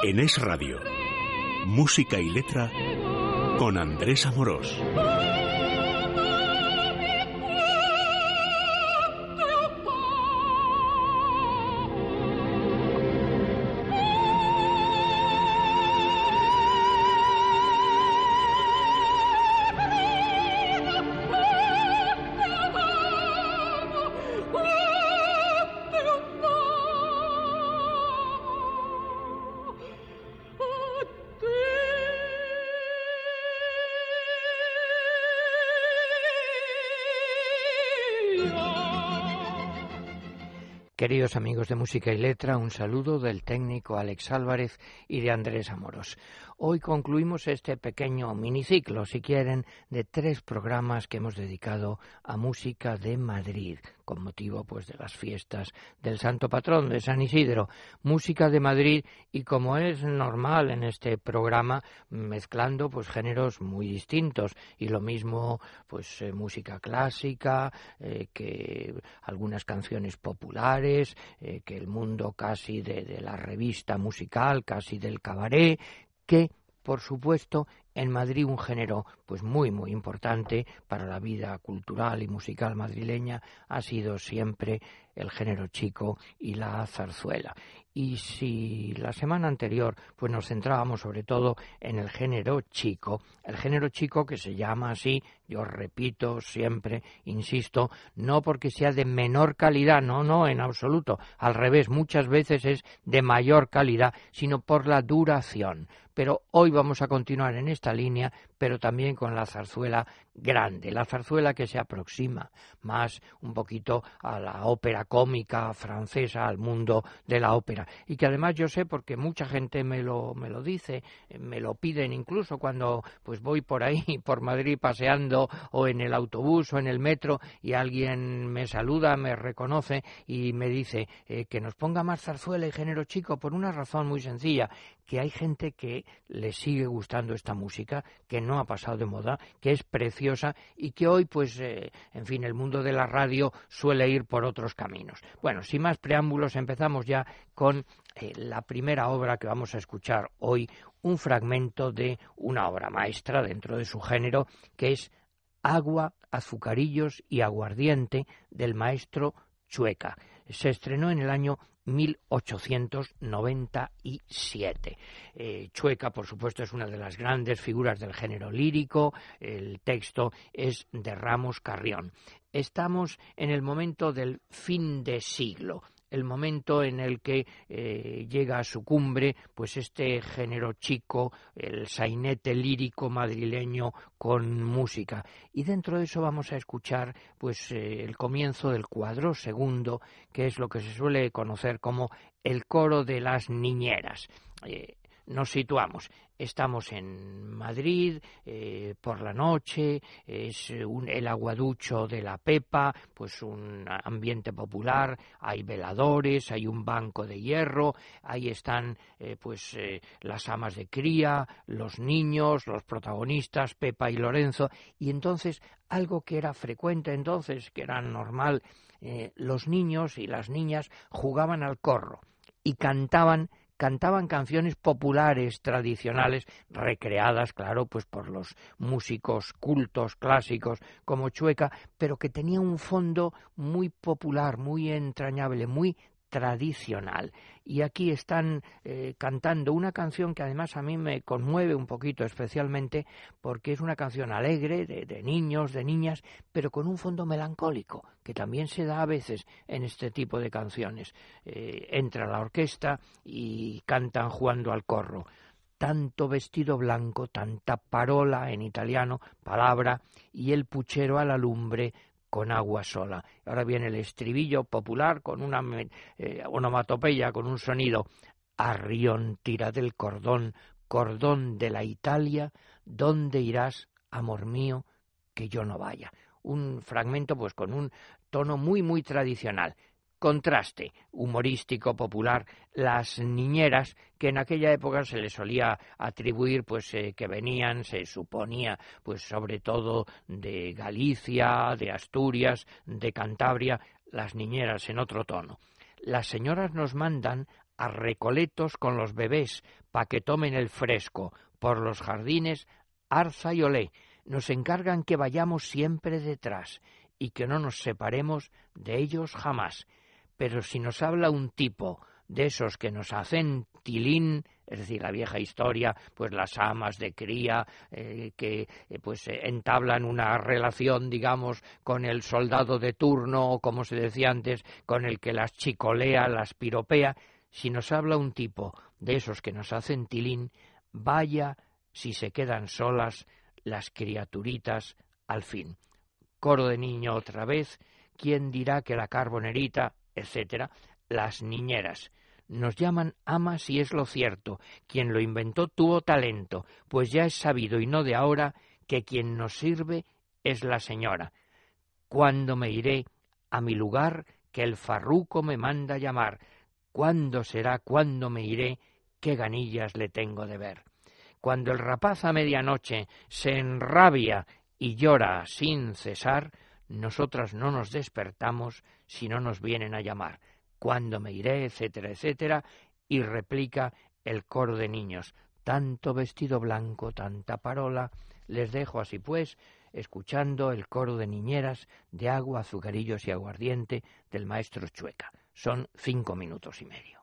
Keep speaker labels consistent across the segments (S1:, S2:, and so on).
S1: En Es Radio, música y letra con Andrés Amorós.
S2: Queridos amigos de Música y Letra, un saludo del técnico Alex Álvarez y de Andrés Amoros. Hoy concluimos este pequeño miniciclo, si quieren, de tres programas que hemos dedicado a música de Madrid, con motivo pues de las fiestas del Santo Patrón de San Isidro. Música de Madrid y como es normal en este programa, mezclando pues géneros muy distintos y lo mismo pues eh, música clásica, eh, que algunas canciones populares, eh, que el mundo casi de la revista musical, casi del cabaret, que, por supuesto, en Madrid un género pues muy muy importante para la vida cultural y musical madrileña. Ha sido siempre el género chico y la zarzuela. Y si la semana anterior pues nos centrábamos sobre todo en el género chico, el género chico que se llama así, yo repito siempre, insisto, no porque sea de menor calidad, no, no, en absoluto, al revés, muchas veces es de mayor calidad, sino por la duración. Pero hoy vamos a continuar en esta línea, pero también con la zarzuela grande, la zarzuela que se aproxima más un poquito a la ópera cómica francesa, al mundo de la ópera. Y que además yo sé porque mucha gente me lo, me lo dice, me lo piden incluso cuando pues voy por ahí, por Madrid paseando o en el autobús o en el metro y alguien me saluda, me reconoce y me dice eh, que nos ponga más zarzuela y género chico por una razón muy sencilla, que hay gente que le sigue gustando esta música, que no ha pasado de moda, que es preciosa y que hoy, pues, eh, en fin, el mundo de la radio suele ir por otros caminos. Bueno, sin más preámbulos, empezamos ya con eh, la primera obra que vamos a escuchar hoy, un fragmento de una obra maestra dentro de su género, que es Agua, azucarillos y aguardiente del maestro Chueca. Se estrenó en el año 1897. Eh, Chueca, por supuesto, es una de las grandes figuras del género lírico. El texto es de Ramos Carrión. Estamos en el momento del fin de siglo el momento en el que eh, llega a su cumbre pues este género chico, el sainete lírico madrileño con música. Y dentro de eso vamos a escuchar pues eh, el comienzo del cuadro segundo, que es lo que se suele conocer como el coro de las niñeras. Eh, nos situamos. Estamos en Madrid eh, por la noche, es el aguaducho de la Pepa, pues un ambiente popular, hay veladores, hay un banco de hierro, ahí están eh, pues eh, las amas de cría, los niños, los protagonistas, Pepa y Lorenzo, y entonces algo que era frecuente entonces, que era normal, los niños y las niñas jugaban al corro y cantaban cantaban canciones populares tradicionales recreadas, claro, pues por los músicos cultos clásicos como Chueca, pero que tenía un fondo muy popular, muy entrañable, muy tradicional. Y aquí están eh, cantando una canción que además a mí me conmueve un poquito especialmente porque es una canción alegre de, niños, de niñas, pero con un fondo melancólico, que también se da a veces en este tipo de canciones. Eh, entra la orquesta y cantan jugando al corro tanto vestido blanco, tanta parola en italiano, palabra, y el puchero a la lumbre con agua sola. Ahora viene el estribillo popular con una eh, onomatopeya, con un sonido. Arrión tira del cordón, cordón de la Italia, ¿dónde irás, amor mío, que yo no vaya? Un fragmento pues con un tono muy muy tradicional contraste humorístico popular las niñeras que en aquella época se les solía atribuir pues eh, que venían se suponía pues sobre todo de Galicia de Asturias de Cantabria las niñeras en otro tono las señoras nos mandan a recoletos con los bebés pa' que tomen el fresco, por los jardines, arza y olé. Nos encargan que vayamos siempre detrás y que no nos separemos de ellos jamás. Pero si nos habla un tipo de esos que nos hacen tilín, es decir, la vieja historia, pues las amas de cría eh, que eh, pues eh, entablan una relación, digamos, con el soldado de turno o como se decía antes, con el que las chicolea, las piropea, si nos habla un tipo de esos que nos hacen tilín, vaya si se quedan solas las criaturitas al fin. Coro de niño otra vez, ¿quién dirá que la carbonerita, etcétera, las niñeras? Nos llaman amas y es lo cierto. Quien lo inventó tuvo talento, pues ya es sabido y no de ahora que quien nos sirve es la señora. ¿Cuándo me iré a mi lugar que el farruco me manda llamar? ¿Cuándo será cuándo me iré? ¿Qué ganillas le tengo de ver? Cuando el rapaz a medianoche se enrabia y llora sin cesar, nosotras no nos despertamos si no nos vienen a llamar cuándo me iré, etcétera, etcétera, y replica el coro de niños. Tanto vestido blanco, tanta parola. Les dejo así pues, escuchando el coro de niñeras de agua, azucarillos y aguardiente del maestro Chueca. Son cinco minutos y medio.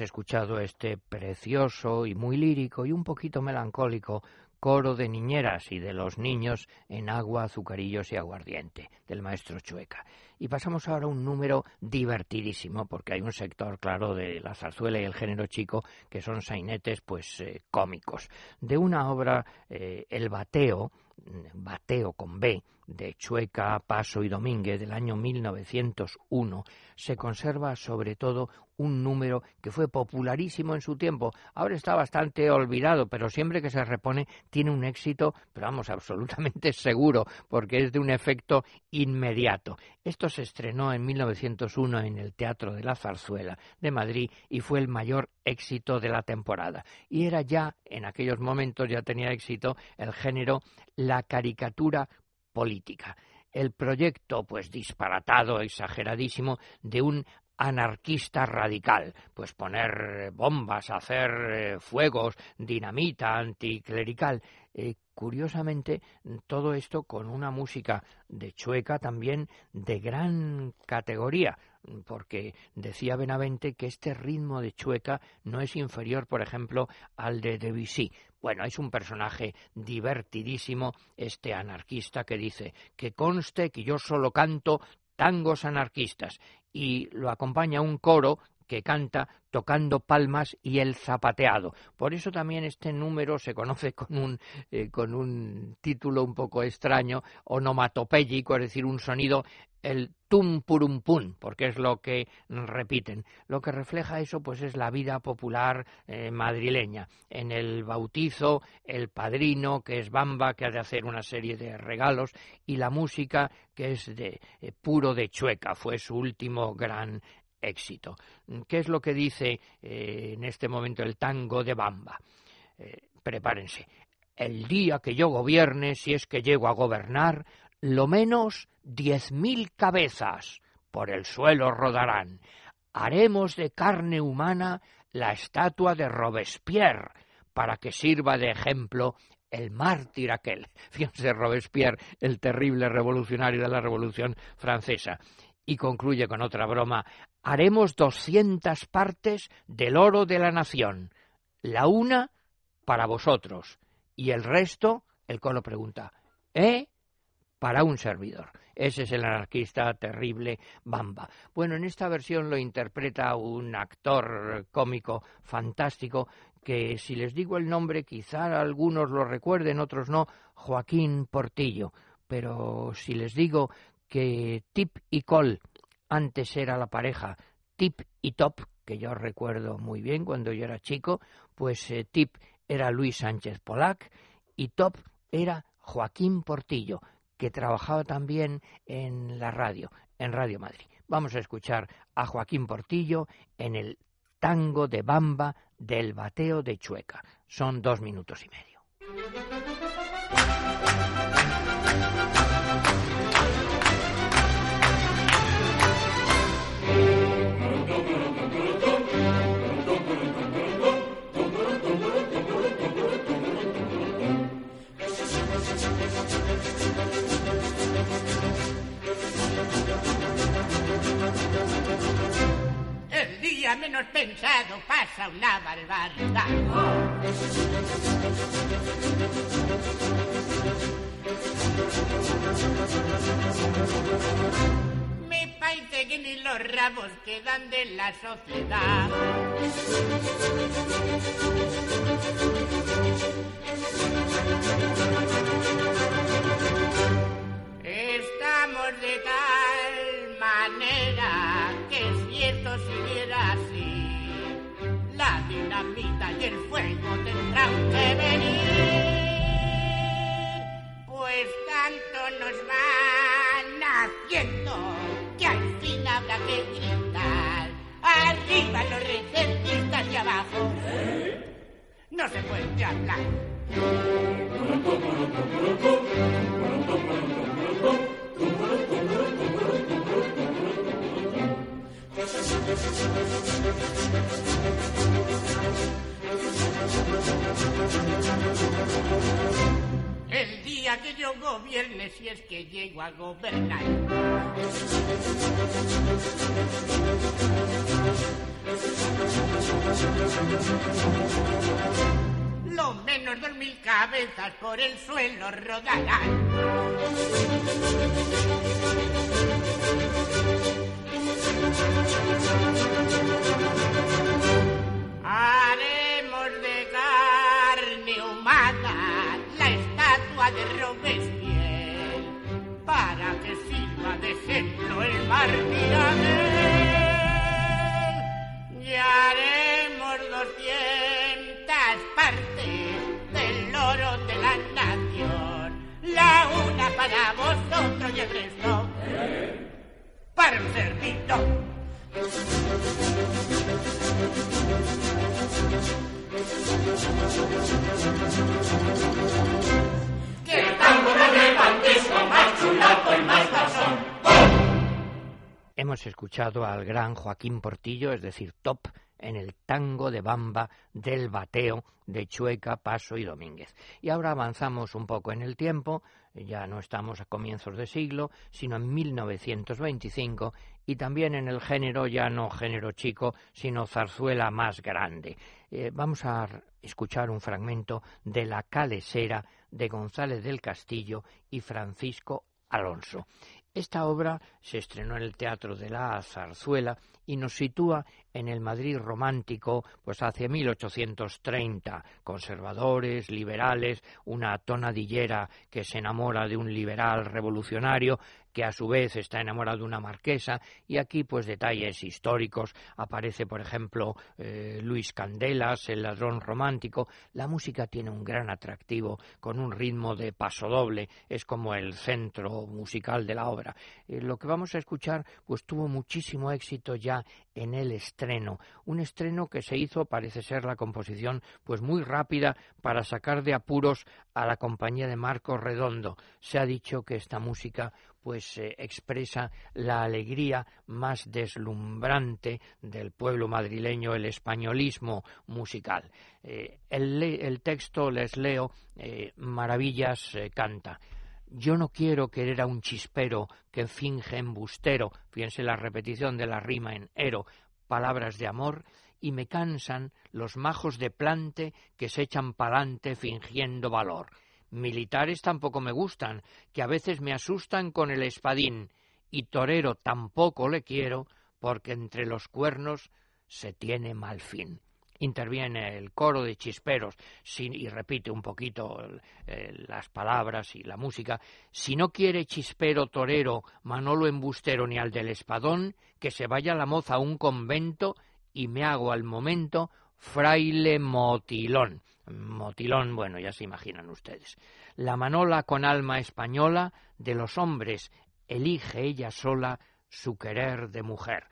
S2: Escuchado este precioso y muy lírico y un poquito melancólico coro de niñeras y de los niños en agua, azucarillos y aguardiente del maestro Chueca. Y pasamos ahora a un número divertidísimo, porque hay un sector, claro, de la zarzuela y el género chico que son sainetes, pues, eh, cómicos. De una obra, eh, El Bateo, Bateo con B, de Chueca, Paso y Domínguez del año 1901, se conserva sobre todo un número que fue popularísimo en su tiempo. Ahora está bastante olvidado, pero siempre que se repone tiene un éxito, pero vamos, absolutamente seguro, porque es de un efecto inmediato. Esto se estrenó en 1901 en el Teatro de la Zarzuela de Madrid y fue el mayor éxito de la temporada. Y era ya, en aquellos momentos ya tenía éxito, el género la caricatura política el proyecto, pues disparatado, exageradísimo, de un anarquista radical, pues poner bombas, hacer eh, fuegos, dinamita anticlerical. Eh, curiosamente, todo esto con una música de Chueca también de gran categoría, porque decía Benavente que este ritmo de Chueca no es inferior, por ejemplo, al de Debussy. Bueno, es un personaje divertidísimo, este anarquista que dice que conste que yo solo canto tangos anarquistas y lo acompaña un coro que canta tocando palmas y el zapateado. Por eso también este número se conoce con un, eh, con un título un poco extraño, onomatopéyico, es decir, un sonido el tum purum pum, porque es lo que repiten. Lo que refleja eso, pues, es la vida popular eh, madrileña. En el bautizo, el padrino, que es Bamba, que ha de hacer una serie de regalos, y la música, que es de eh, puro de Chueca, fue su último gran éxito. ¿Qué es lo que dice eh, en este momento el tango de Bamba? prepárense. El día que yo gobierne, si es que llego a gobernar, lo menos diez mil cabezas por el suelo rodarán. Haremos de carne humana la estatua de Robespierre, para que sirva de ejemplo el mártir aquel. Fíjense, Robespierre, el terrible revolucionario de la Revolución Francesa. Y concluye con otra broma, haremos doscientas partes del oro de la nación, la una para vosotros, y el resto, el colo pregunta, ¿eh? Para un servidor. Ese es el anarquista terrible Bamba. Bueno, en esta versión lo interpreta un actor cómico fantástico que si les digo el nombre quizá algunos lo recuerden, otros no, Joaquín Portillo. Pero si les digo que Tip y Col antes era la pareja Tip y Top, que yo recuerdo muy bien cuando yo era chico, pues eh, Tip era Luis Sánchez Polac y Top era Joaquín Portillo que trabajaba también en la radio, en Radio Madrid. Vamos a escuchar a Joaquín Portillo en el tango de bamba del bateo de Chueca. Son dos minutos y medio.
S3: Menos pensado pasa una barbaridad. Me parece que ni los ramos quedan de la sociedad. Estamos de tal manera que es cierto si hubiera así, la dinamita y el fuego tendrán que venir, pues tanto nos van haciendo que al fin habrá que gritar. Arriba los recentistas y abajo no se puede hablar. El día que yo gobierne, si es que llego a gobernar. Lo menos dos mil cabezas por el suelo rodarán. Haremos de carne humana la estatua de Robespierre para que sirva de ejemplo el martiraje. Y haremos doscientas partes del oro de la nación, la una para vosotros y el resto para un servidor. Que tango de más chulapo y más pasón.
S2: Hemos escuchado al gran Joaquín Portillo, es decir, top en el tango de bamba del bateo de Chueca, Paso y Domínguez. Y ahora avanzamos un poco en el tiempo, ya no estamos a comienzos de siglo, sino en 1925 y también en el género ya no género chico, sino zarzuela más grande. Eh, vamos a escuchar un fragmento de La Calesera de González del Castillo y Francisco Alonso. Esta obra se estrenó en el Teatro de la Zarzuela y nos sitúa en el Madrid romántico, pues hacia 1830, conservadores, liberales, una tonadillera que se enamora de un liberal revolucionario que a su vez está enamorado de una marquesa, y aquí pues detalles históricos, aparece por ejemplo eh, Luis Candelas, el ladrón romántico, la música tiene un gran atractivo, con un ritmo de paso doble, es como el centro musical de la obra. Eh, lo que vamos a escuchar pues tuvo muchísimo éxito ya en el estreno, un estreno que se hizo, parece ser la composición, pues muy rápida para sacar de apuros a la compañía de Marcos Redondo. Se ha dicho que esta música pues eh, expresa la alegría más deslumbrante del pueblo madrileño, el españolismo musical. Eh, el, texto, les leo, eh, Maravillas canta. Yo no quiero querer a un chispero que finge embustero, fíjense la repetición de la rima en ero, palabras de amor, y me cansan los majos de plante que se echan pa'lante fingiendo valor. Militares tampoco me gustan, que a veces me asustan con el espadín, y torero tampoco le quiero, porque entre los cuernos se tiene mal fin. Interviene el coro de chisperos y repite un poquito las palabras y la música. Si no quiere chispero torero, Manolo embustero ni al del espadón, que se vaya la moza a un convento y me hago al momento fraile motilón. Motilón, bueno, ya se imaginan ustedes. La manola con alma española de los hombres elige ella sola su querer de mujer.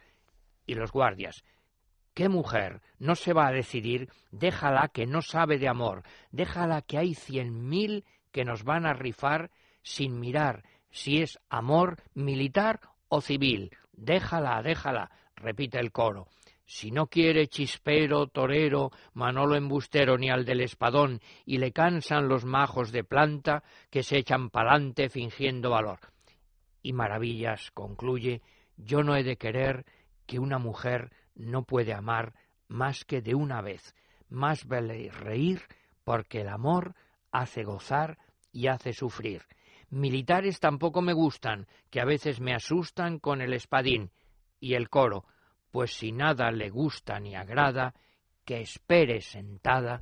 S2: Y los guardias, ¿qué mujer no se va a decidir? Déjala que no sabe de amor, déjala que hay cien mil que nos van a rifar sin mirar si es amor militar o civil. Déjala, déjala, repite el coro. Si no quiere chispero, torero, Manolo embustero ni al del espadón, y le cansan los majos de planta que se echan pa'lante fingiendo valor. Y maravillas, concluye, yo no he de querer que una mujer no puede amar más que de una vez, más vale reír, porque el amor hace gozar y hace sufrir. Militares tampoco me gustan, que a veces me asustan con el espadín. Y el coro, pues si nada le gusta ni agrada, que espere sentada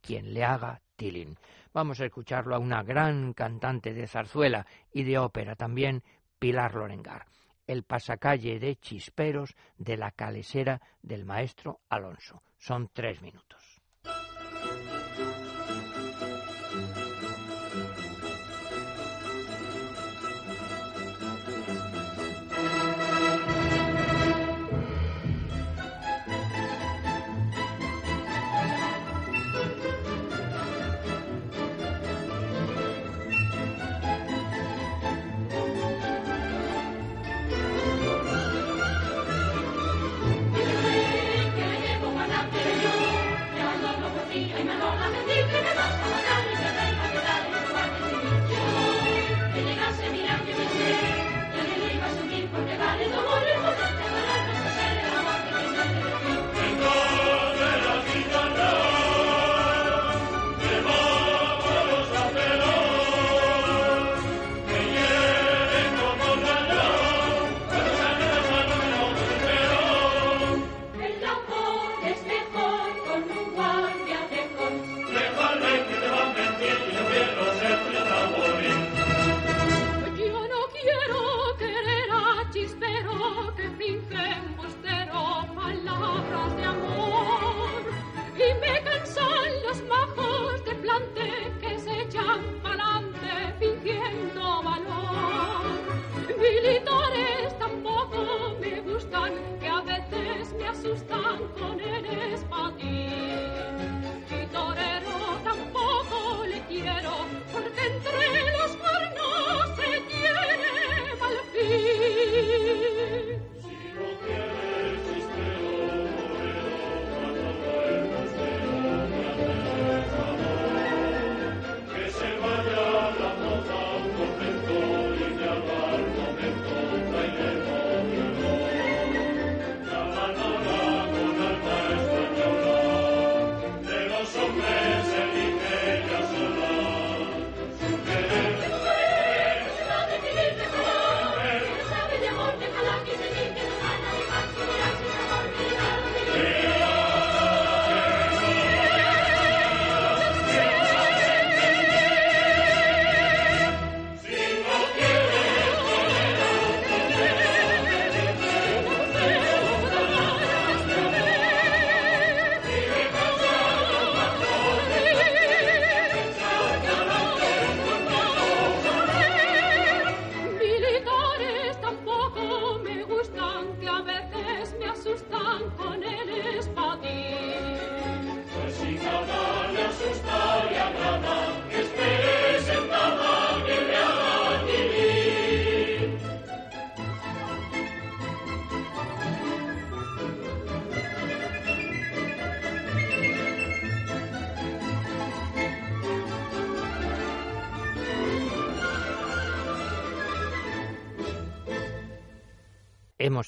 S2: quien le haga tilín. Vamos a escucharlo a una gran cantante de zarzuela y de ópera también, Pilar Lorengar, el pasacalle de chisperos de la calesera del maestro Alonso. Son tres minutos.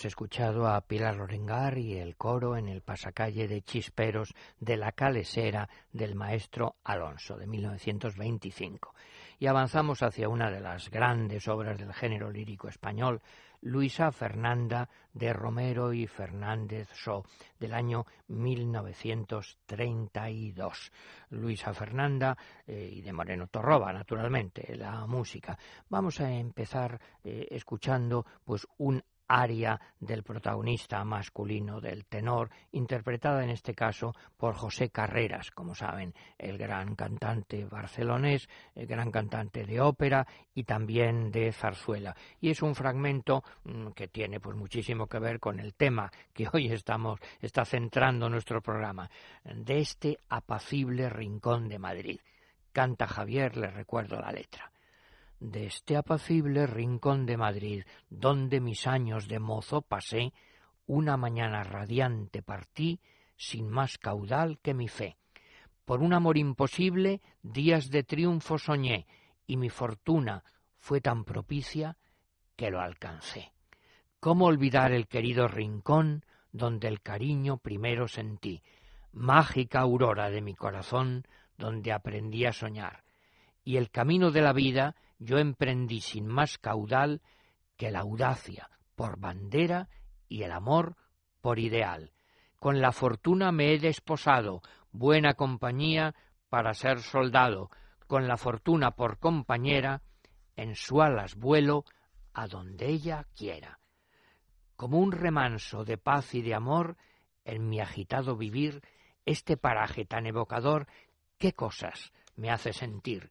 S2: Hemos escuchado a Pilar Lorengar y el coro en el pasacalle de Chisperos de la Calesera del maestro Alonso de 1925. Y avanzamos hacia una de las grandes obras del género lírico español, Luisa Fernanda de Romero y Fernández So, del año 1932. Luisa Fernanda eh, y de Moreno Torroba, naturalmente, la música. Vamos a empezar eh, escuchando pues un aria del protagonista masculino del tenor, interpretada en este caso por José Carreras, como saben, el gran cantante barcelonés, el gran cantante de ópera y también de zarzuela. Y es un fragmento mm, que tiene pues muchísimo que ver con el tema que hoy estamos está centrando nuestro programa, de este apacible rincón de Madrid. Canta Javier, le recuerdo la letra de este apacible rincón de Madrid, donde mis años de mozo pasé, una mañana radiante partí, sin más caudal que mi fe. Por un amor imposible, días de triunfo soñé, y mi fortuna fue tan propicia que lo alcancé. ¿Cómo olvidar el querido rincón donde el cariño primero sentí, mágica aurora de mi corazón donde aprendí a soñar, y el camino de la vida yo emprendí sin más caudal que la audacia por bandera y el amor por ideal. Con la fortuna me he desposado, buena compañía para ser soldado, con la fortuna por compañera, en su alas vuelo a donde ella quiera. Como un remanso de paz y de amor, en mi agitado vivir, este paraje tan evocador, qué cosas me hace sentir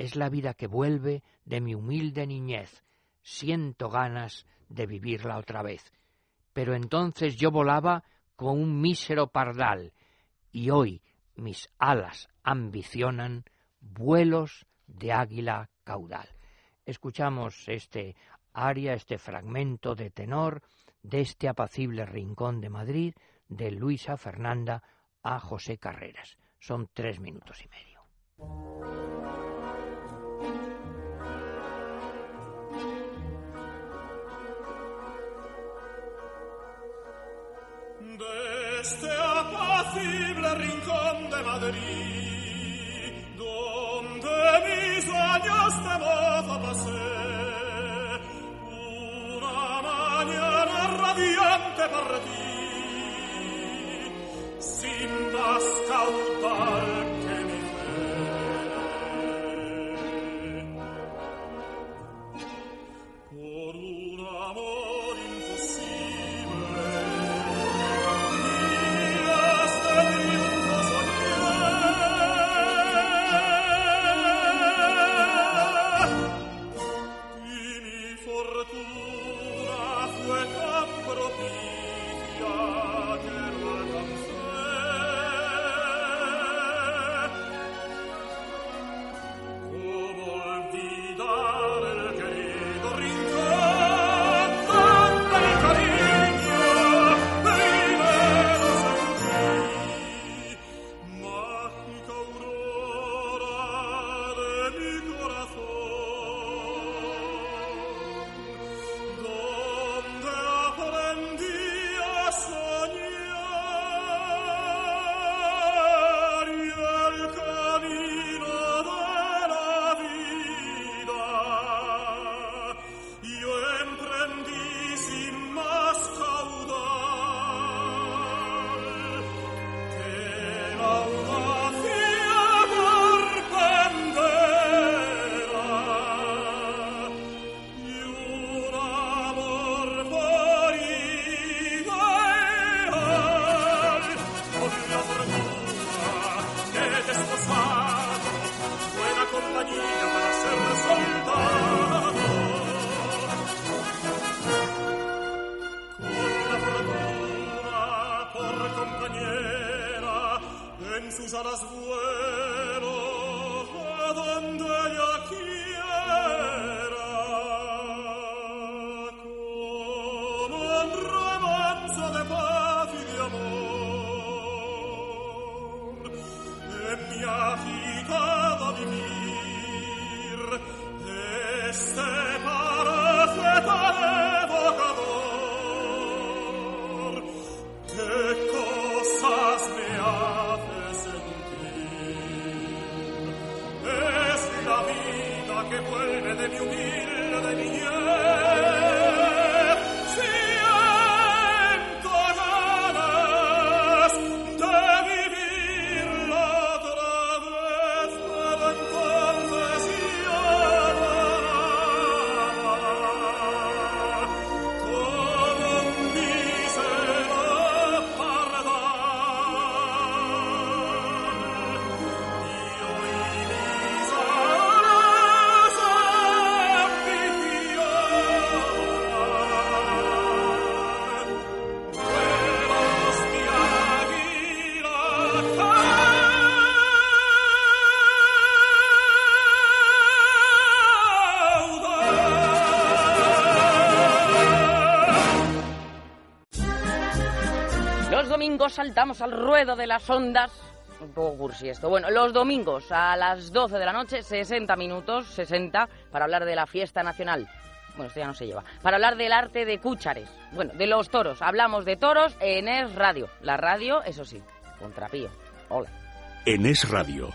S2: es la vida que vuelve de mi humilde niñez. Siento ganas de vivirla otra vez. Pero entonces yo volaba con un mísero pardal, y hoy mis alas ambicionan vuelos de águila caudal. Escuchamos este aria, este fragmento de tenor de este apacible rincón de Madrid de Luisa Fernanda a José Carreras. Son tres minutos y medio.
S4: Este apacible rincón de Madrid, donde mis años de mozo pasé, una mañana radiante ti, sin más
S5: saltamos al ruedo de las ondas. Un poco cursi esto. Bueno, los domingos a las 12 de la noche, 60 minutos, 60, para hablar de la fiesta nacional. Bueno, esto ya no se lleva. Para hablar del arte de cúchares. Bueno, de los toros. Hablamos de toros en Es Radio. La radio, eso sí, contrapío. Hola.
S1: En Es Radio.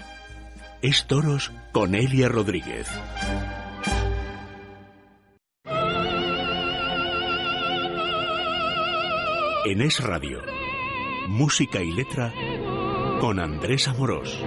S1: Es toros con Elia Rodríguez. En Es Radio Música y letra con Andrés Amorós.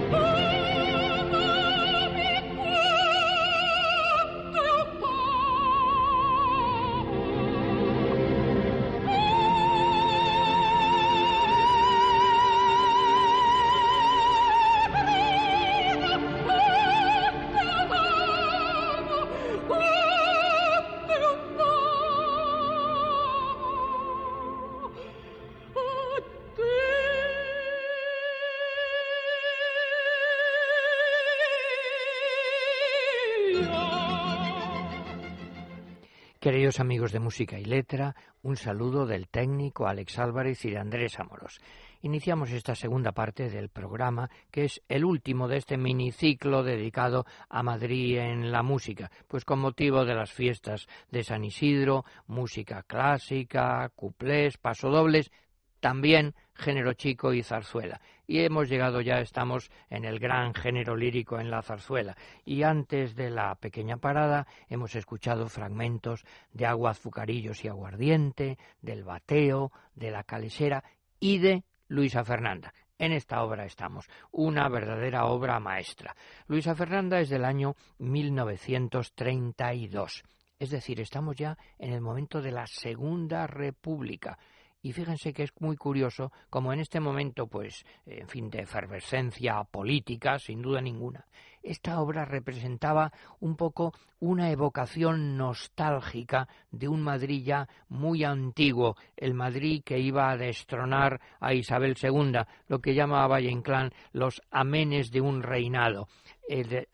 S2: Amigos de Música y Letra, un saludo del técnico Alex Álvarez y de Andrés Amoros. Iniciamos esta segunda parte del programa, que es el último de este miniciclo dedicado a Madrid en la música, pues con motivo de las fiestas de San Isidro, música clásica, cuplés, pasodobles, también género chico y zarzuela. Y hemos llegado ya, estamos en el gran género lírico en la zarzuela. Y antes de la pequeña parada hemos escuchado fragmentos de Agua, Azucarillos y Aguardiente, del Bateo, de La Calesera y de Luisa Fernanda. En esta obra estamos, una verdadera obra maestra. Luisa Fernanda es del año 1932. Es decir, estamos ya en el momento de la Segunda República Y fíjense que es muy curioso como en este momento, pues, en fin, de efervescencia política, sin duda ninguna, esta obra representaba un poco una evocación nostálgica de un Madrid ya muy antiguo, el Madrid que iba a destronar a Isabel II, lo que llamaba Valle Inclán los amenes de un reinado. El,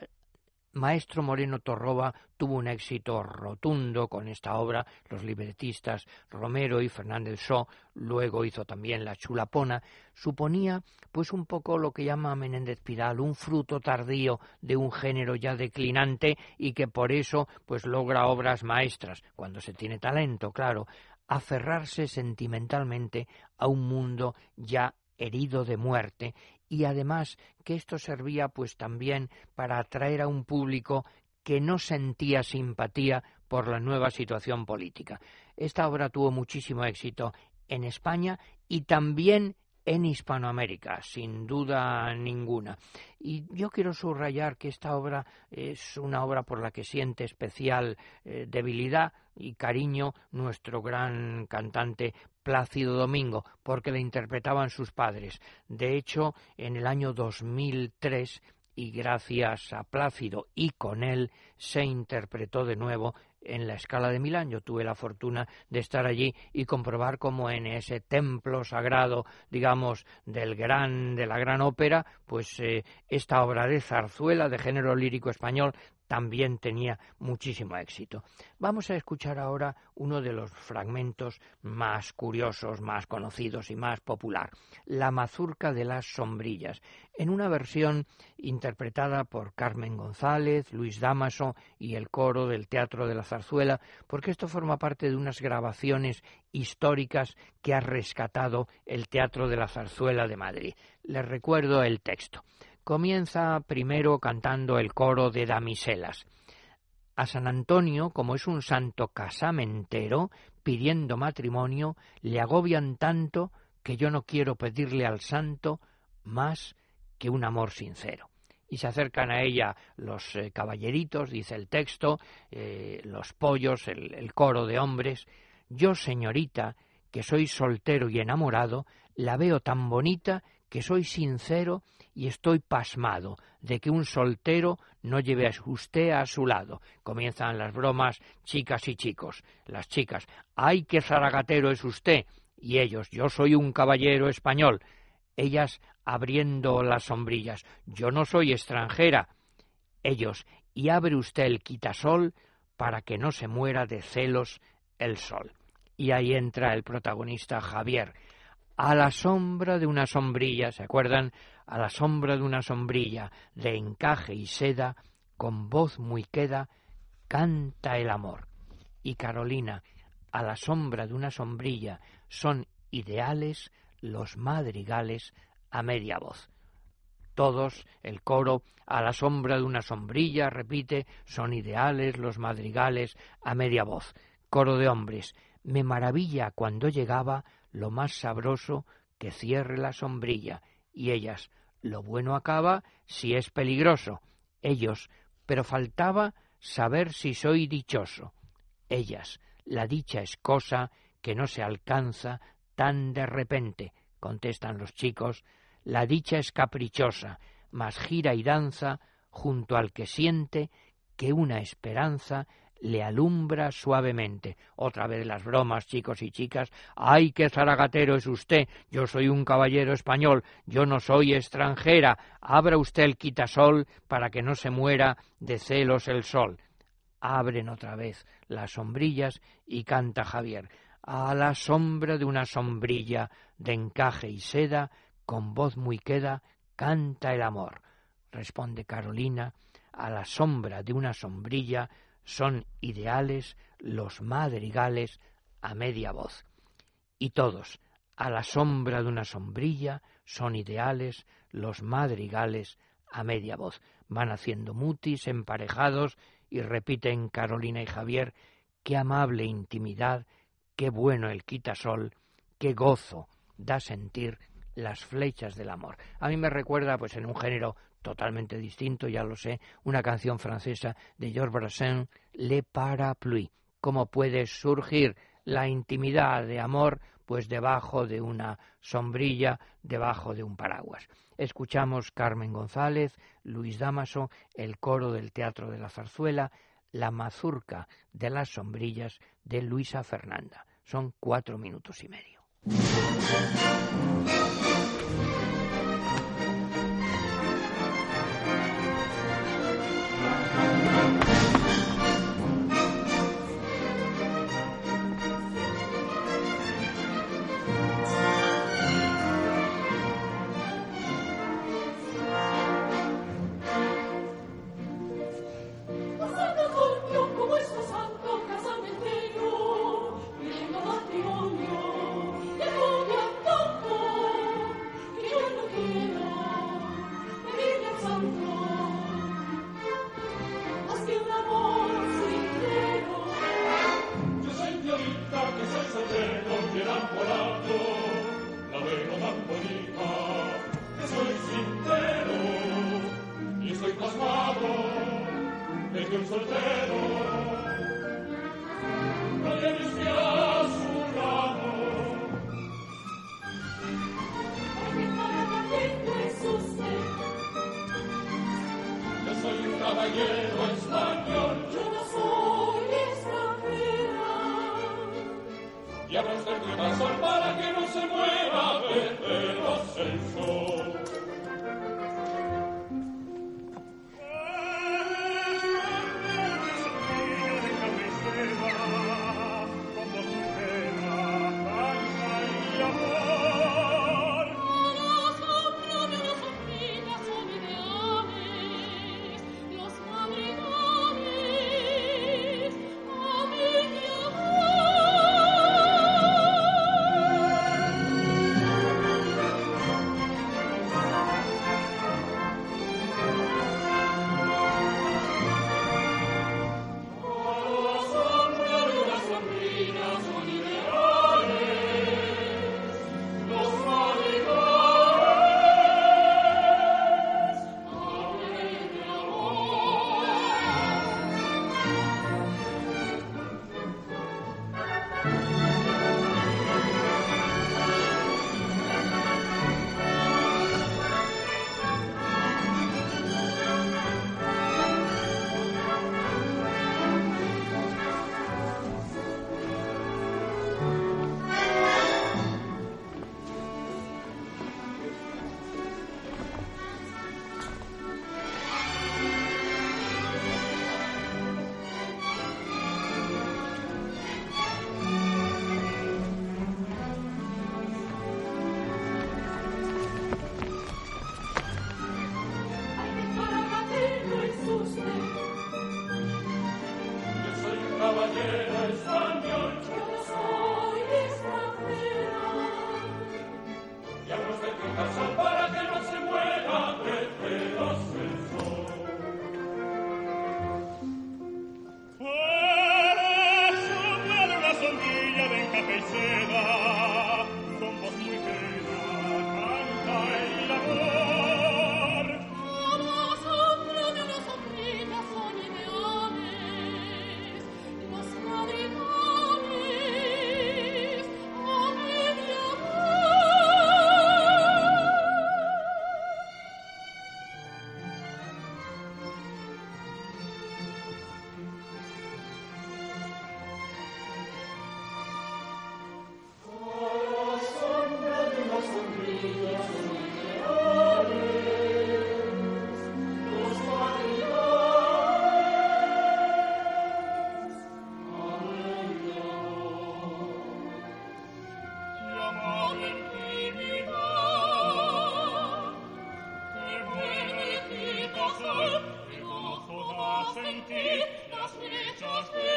S2: Maestro Moreno Torroba tuvo un éxito rotundo con esta obra, los libretistas Romero y Fernández Shaw, luego hizo también La Chulapona, suponía pues un poco lo que llama Menéndez Pidal, un fruto tardío de un género ya declinante y que por eso pues logra obras maestras, cuando se tiene talento, claro, aferrarse sentimentalmente a un mundo ya herido de muerte y además que esto servía pues también para atraer a un público que no sentía simpatía por la nueva situación política. Esta obra tuvo muchísimo éxito en España y también en Hispanoamérica, sin duda ninguna. Y yo quiero subrayar que esta obra es una obra por la que siente especial eh, debilidad y cariño nuestro gran cantante Plácido Domingo, porque la interpretaban sus padres. De hecho, en el año 2003 y gracias a Plácido y con él se interpretó de nuevo en la escala de Milán. Yo tuve la fortuna de estar allí y comprobar cómo en ese templo sagrado, digamos, del gran, de la gran ópera, pues eh, esta obra de zarzuela de género lírico español también tenía muchísimo éxito. Vamos a escuchar ahora uno de los fragmentos más curiosos, más conocidos y más popular, La mazurca de las sombrillas, en una versión interpretada por Carmen González, Luis Damaso y el coro del Teatro de la Zarzuela, porque esto forma parte de unas grabaciones históricas que ha rescatado el Teatro de la Zarzuela de Madrid. Les recuerdo el texto. Comienza primero cantando el coro de damiselas. A San Antonio, como es un santo casamentero, pidiendo matrimonio, le agobian tanto que yo no quiero pedirle al santo más que un amor sincero. Y se acercan a ella los eh, caballeritos, dice el texto, eh, los pollos, el, el coro de hombres. Yo, señorita, que soy soltero y enamorado, la veo tan bonita que soy sincero y estoy pasmado de que un soltero no lleve a usted a su lado. Comienzan las bromas, chicas y chicos. Las chicas, ¡ay, qué zaragatero es usted! Y ellos, yo soy un caballero español. Ellas abriendo las sombrillas, yo no soy extranjera. Ellos, y abre usted el quitasol para que no se muera de celos el sol. Y ahí entra el protagonista Javier, a la sombra de una sombrilla, ¿se acuerdan? A la sombra de una sombrilla de encaje y seda, con voz muy queda, canta el amor. Y Carolina, a la sombra de una sombrilla, son ideales los madrigales a media voz. Todos, el coro, a la sombra de una sombrilla, repite, son ideales los madrigales a media voz. Coro de hombres, me maravilla cuando llegaba lo más sabroso que cierre la sombrilla, y ellas, lo bueno acaba si es peligroso. Ellos, pero faltaba saber si soy dichoso. Ellas, la dicha es cosa que no se alcanza tan de repente, contestan los chicos, la dicha es caprichosa, mas gira y danza junto al que siente que una esperanza le alumbra suavemente. Otra vez las bromas, chicos y chicas. ¡Ay, qué zaragatero es usted! Yo soy un caballero español, yo no soy extranjera. Abra usted el quitasol para que no se muera de celos el sol. Abren otra vez las sombrillas y canta Javier. A la sombra de una sombrilla de encaje y seda, con voz muy queda, canta el amor. Responde Carolina, a la sombra de una sombrilla son ideales los madrigales a media voz. Y todos, a la sombra de una sombrilla, son ideales los madrigales a media voz. Van haciendo mutis emparejados y repiten Carolina y Javier, qué amable intimidad, qué bueno el quitasol, qué gozo da sentir las flechas del amor. A mí me recuerda, pues en un género totalmente distinto, ya lo sé, una canción francesa de Georges Brassens, Le Parapluie. ¿Cómo puede surgir la intimidad de amor, pues debajo de una sombrilla, debajo de un paraguas. Escuchamos Carmen González, Luis Damaso, el coro del Teatro de la Zarzuela, la mazurca de las sombrillas de Luisa Fernanda. Son cuatro minutos y medio. Sancti, me.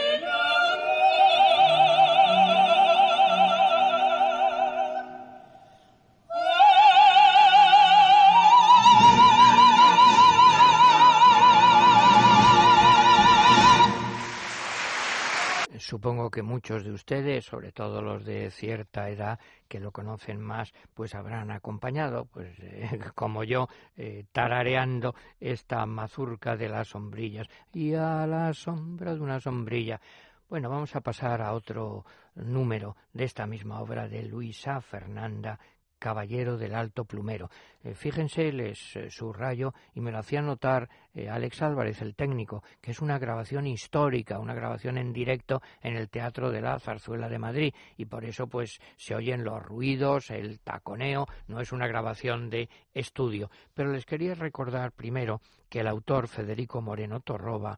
S2: Supongo que muchos de ustedes, sobre todo los de cierta edad que lo conocen más, pues habrán acompañado, pues eh, como yo, eh, tarareando esta mazurca de las sombrillas. Y a la sombra de una sombrilla, Bueno, vamos a pasar a otro número de esta misma obra de Luisa Fernanda Caballero del Alto Plumero. Eh, fíjense, les eh, subrayo y me lo hacía notar eh, Alex Álvarez, el técnico, que es una grabación histórica, una grabación en directo en el Teatro de la Zarzuela de Madrid y por eso pues se oyen los ruidos, el taconeo, no es una grabación de estudio. Pero les quería recordar primero que el autor Federico Moreno Torroba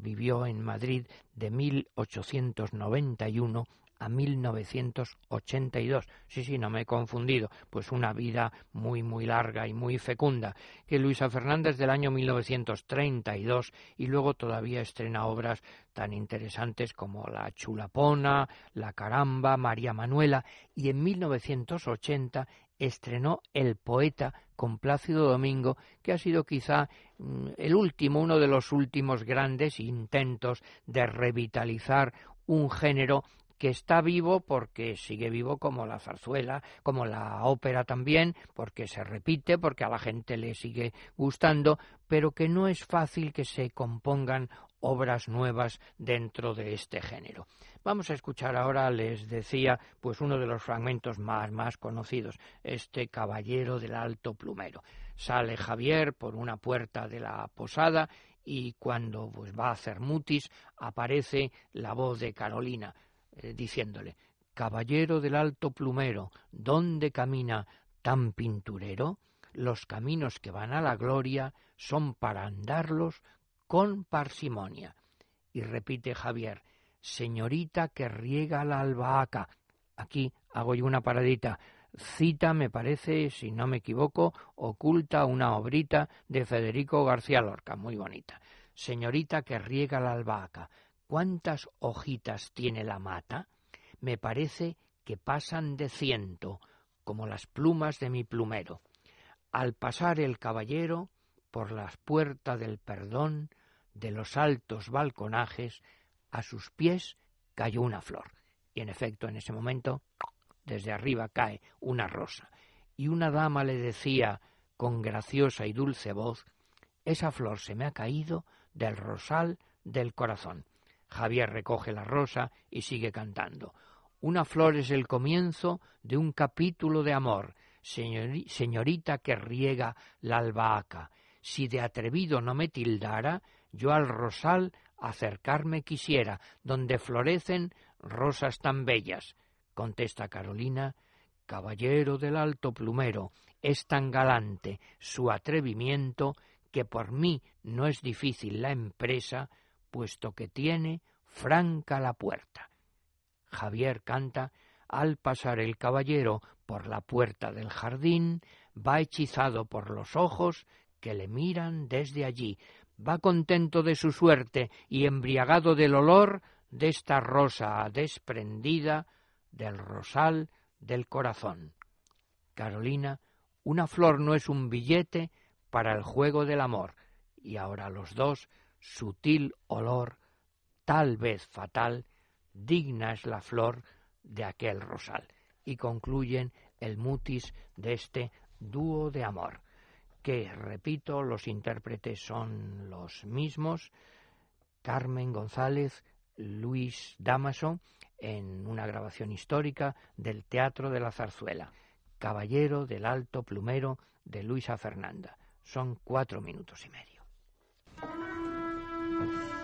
S2: vivió en Madrid de 1891 a 1982. Sí, sí, no me he confundido. Pues una vida muy, muy larga y muy fecunda. Que Luisa Fernández del año 1932 y luego todavía estrena obras tan interesantes como La Chulapona, La Caramba, María Manuela y en 1980 estrenó El poeta con Plácido Domingo, que ha sido quizá mm, el último, uno de los últimos grandes intentos de revitalizar un género que está vivo porque sigue vivo como la zarzuela, como la ópera también, porque se repite, porque a la gente le sigue gustando, pero que no es fácil que se compongan obras nuevas dentro de este género. Vamos a escuchar ahora, les decía, pues uno de los fragmentos más, más conocidos, este Caballero del Alto Plumero. Sale Javier por una puerta de la posada y cuando pues, va a hacer mutis aparece la voz de Carolina. Eh, diciéndole, Caballero del alto plumero, ¿dónde camina tan pinturero? Los caminos que van a la gloria son para andarlos con parsimonia. Y repite Javier, señorita que riega la albahaca. Aquí hago yo una paradita. Cita, me parece, si no me equivoco, oculta una obrita de Federico García Lorca, muy bonita. Señorita que riega la albahaca. ¿Cuántas hojitas tiene la mata? Me parece que pasan de ciento, como las plumas de mi plumero. Al pasar el caballero por las puertas del perdón de los altos balconajes, a sus pies cayó una flor. Y en efecto, en ese momento, desde arriba cae una rosa. Y una dama le decía con graciosa y dulce voz, esa flor se me ha caído del rosal del corazón. Javier recoge la rosa y sigue cantando. Una flor es el comienzo de un capítulo de amor, señorita que riega la albahaca. Si de atrevido no me tildara, yo al rosal acercarme quisiera, donde florecen rosas tan bellas. Contesta Carolina, caballero del alto plumero, es tan galante su atrevimiento que por mí no es difícil la empresa puesto que tiene franca la puerta. Javier canta al pasar el caballero por la puerta del jardín, va hechizado por los ojos que le miran desde allí, va contento de su suerte y embriagado del olor de esta rosa desprendida del rosal del corazón. Carolina, una flor no es un billete para el juego del amor, y ahora los dos sutil olor, tal vez fatal, digna es la flor de aquel rosal. Y concluyen el mutis de este dúo de amor, que, repito, los intérpretes son los mismos, Carmen González, Luis Damaso, en una grabación histórica del Teatro de la Zarzuela, Caballero del Alto Plumero de Luisa Fernanda. Son cuatro minutos y medio.
S4: Thank you.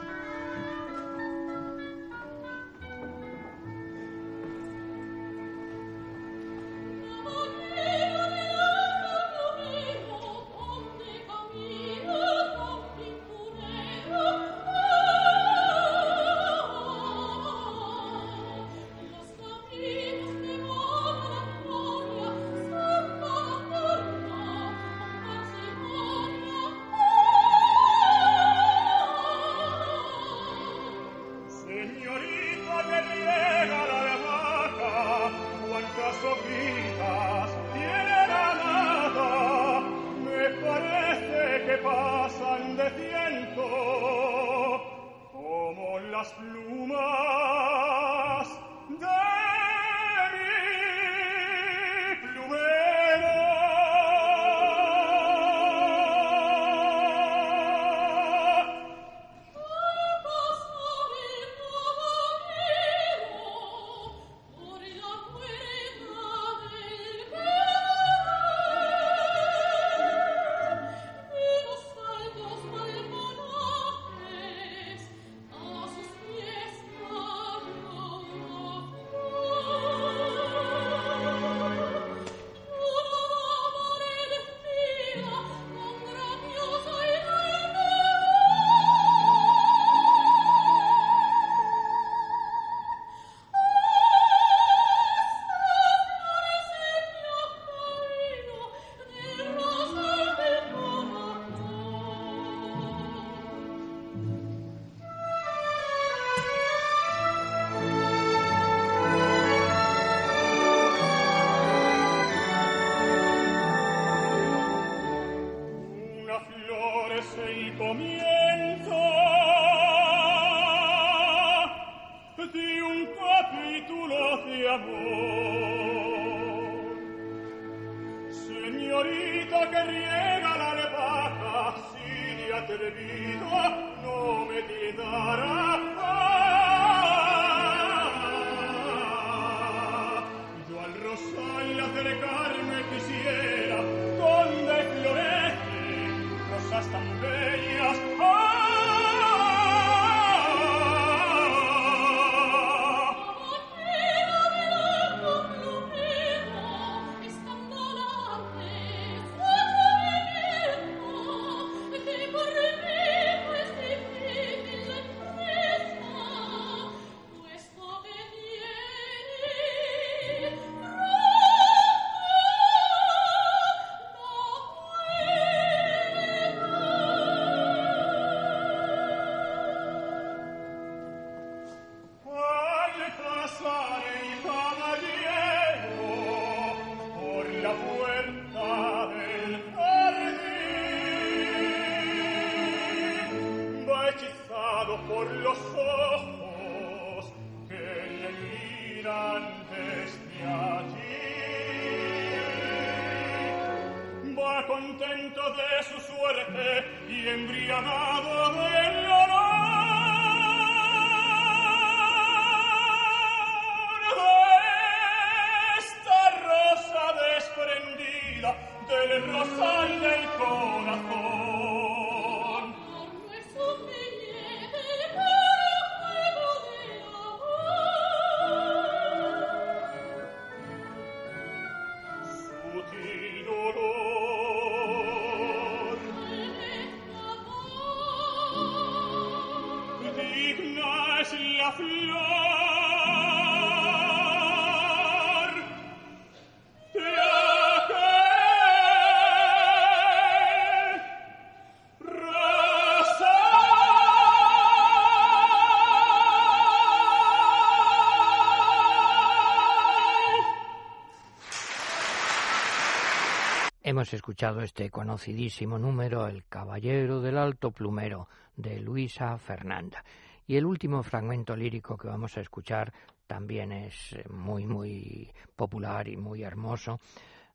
S2: Hemos escuchado este conocidísimo número, El Caballero del Alto Plumero, de Luisa Fernanda. Y el último fragmento lírico que vamos a escuchar también es eh, muy, muy popular y muy hermoso,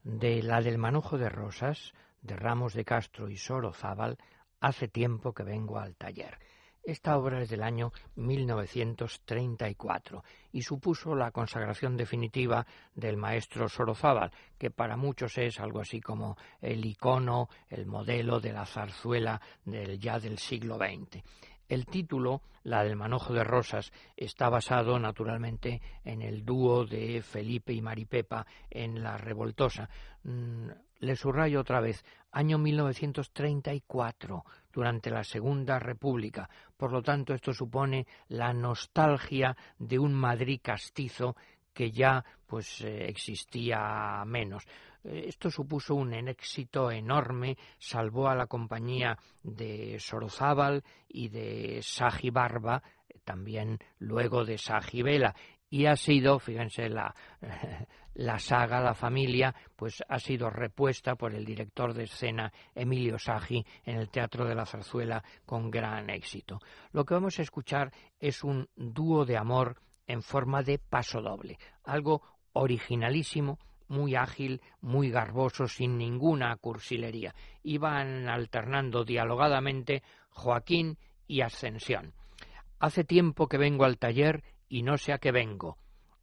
S2: de la del manojo de rosas, de Ramos de Castro y Sorozábal, hace tiempo que vengo al taller. Esta obra es del año 1934 y supuso la consagración definitiva del maestro Sorozábal, que para muchos es algo así como el icono, el modelo de la zarzuela del ya del siglo XX. El título, la del manojo de rosas, está basado naturalmente en el dúo de Felipe y Maripepa en La Revoltosa. Le subrayo otra vez, año 1934, durante la Segunda República. Por lo tanto, esto supone la nostalgia de un Madrid castizo que ya pues eh, existía menos. Eh, Esto supuso un éxito enorme, salvó a la compañía de Sorozábal y de Saji Barba, también luego de Saji Vela, y ha sido, fíjense, la, la saga, la familia, pues ha sido repuesta por el director de escena Emilio Sagi en el Teatro de la Zarzuela con gran éxito. Lo que vamos a escuchar es un dúo de amor en forma de paso doble, algo originalísimo, muy ágil, muy garboso, sin ninguna cursilería. Iban alternando dialogadamente Joaquín y Ascensión. Hace tiempo que vengo al taller y no sé a qué vengo.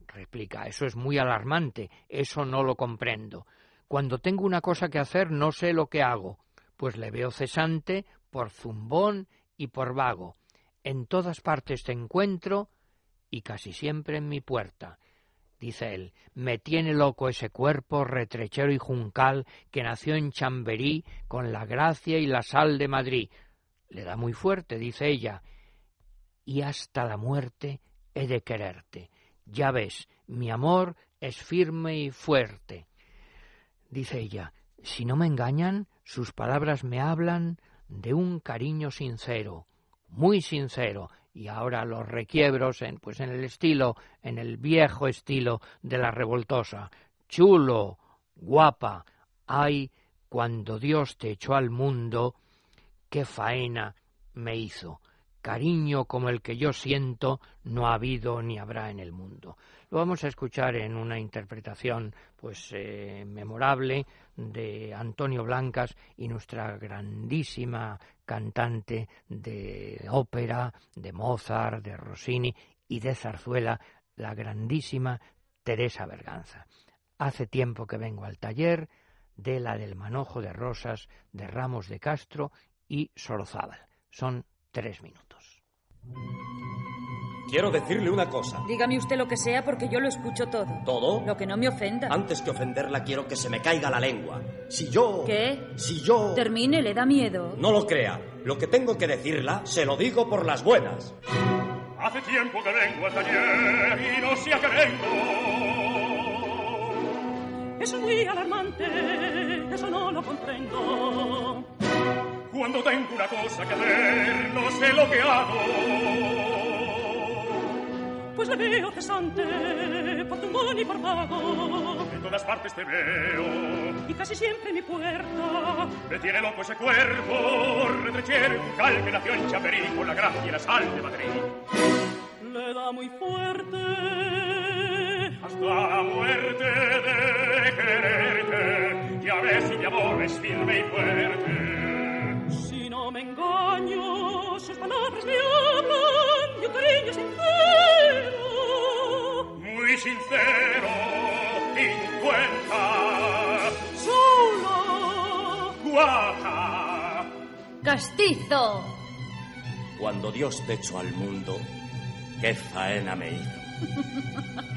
S2: Replica, eso es muy alarmante, eso no lo comprendo. Cuando tengo una cosa que hacer no sé lo que hago, pues le veo cesante por zumbón y por vago. En todas partes te encuentro y casi siempre en mi puerta. Dice él, me tiene loco ese cuerpo retrechero y juncal que nació en Chamberí con la gracia y la sal de Madrid. Le da muy fuerte, dice ella, y hasta la muerte he de quererte. Ya ves, mi amor es firme y fuerte. Dice ella, si no me engañan, sus palabras me hablan de un cariño sincero, muy sincero, y ahora los requiebros en pues en el estilo, en el viejo estilo de la revoltosa. Chulo, guapa, ay, cuando Dios te echó al mundo, qué faena me hizo. Cariño como el que yo siento no ha habido ni habrá en el mundo. Lo vamos a escuchar en una interpretación pues eh, memorable de Antonio Blancas y nuestra grandísima cantante de ópera, de Mozart, de Rossini y de zarzuela, la grandísima Teresa Berganza. Hace tiempo que vengo al taller de la del manojo de rosas de Ramos de Castro y Sorozábal. Son tres minutos.
S4: Quiero decirle una cosa.
S6: Dígame usted lo que sea porque yo lo escucho todo.
S4: ¿Todo?
S6: Lo que no me ofenda.
S4: Antes que ofenderla quiero que se me caiga la lengua. Si yo...
S6: ¿Qué?
S4: Si yo...
S6: Termine, le da miedo.
S4: No lo crea. Lo que tengo que decirla, se lo digo por las buenas.
S7: Hace tiempo que vengo al taller y no sé a qué vengo.
S8: Eso es muy alarmante, eso no lo comprendo.
S7: Cuando tengo una cosa que ver, no sé lo que hago.
S8: Pues le veo cesante, por tumbón y por vago.
S7: En todas partes te veo.
S8: Y casi siempre en mi puerta.
S7: Me tiene loco ese cuerpo, retrechero un cal que nació en Chamberí con la gracia y la sal de Madrid.
S8: Le da muy fuerte.
S7: Hasta la muerte de quererte. Ya ves si mi amor es firme y fuerte.
S8: Engaño, sus palabras me hablan de un cariño sincero.
S7: Muy sincero, cincuenta.
S8: Solo.
S7: Guapa.
S6: ¡Castizo!
S4: Cuando Dios te echó al mundo, qué faena me hizo.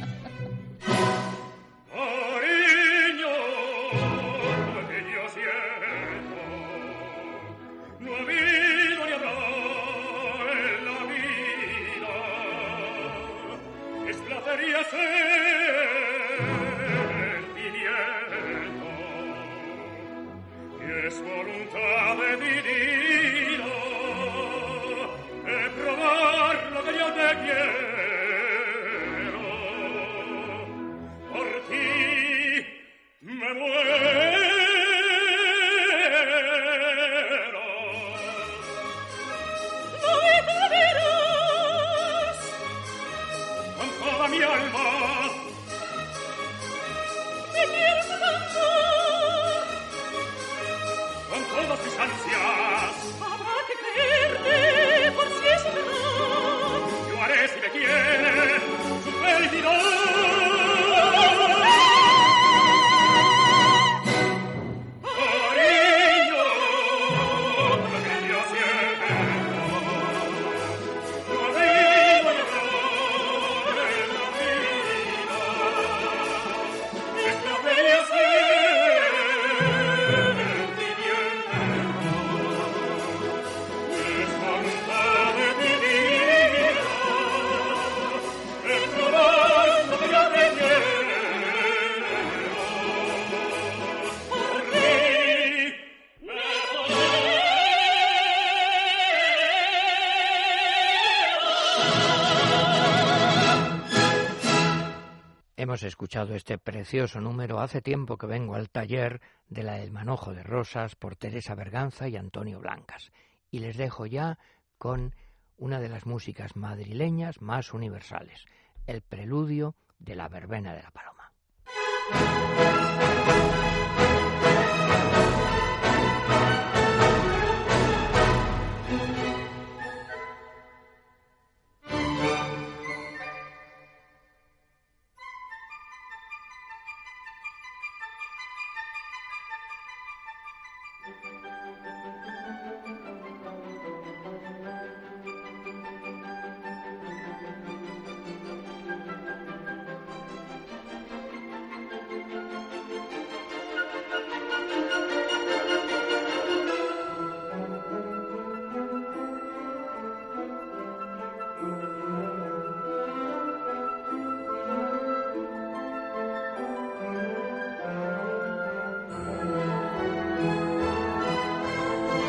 S2: escuchado este precioso número hace tiempo que vengo al taller de la del manojo de rosas por Teresa Berganza y Antonio Blancas. Y les dejo ya con una de las músicas madrileñas más universales, el preludio de la verbena de la paloma.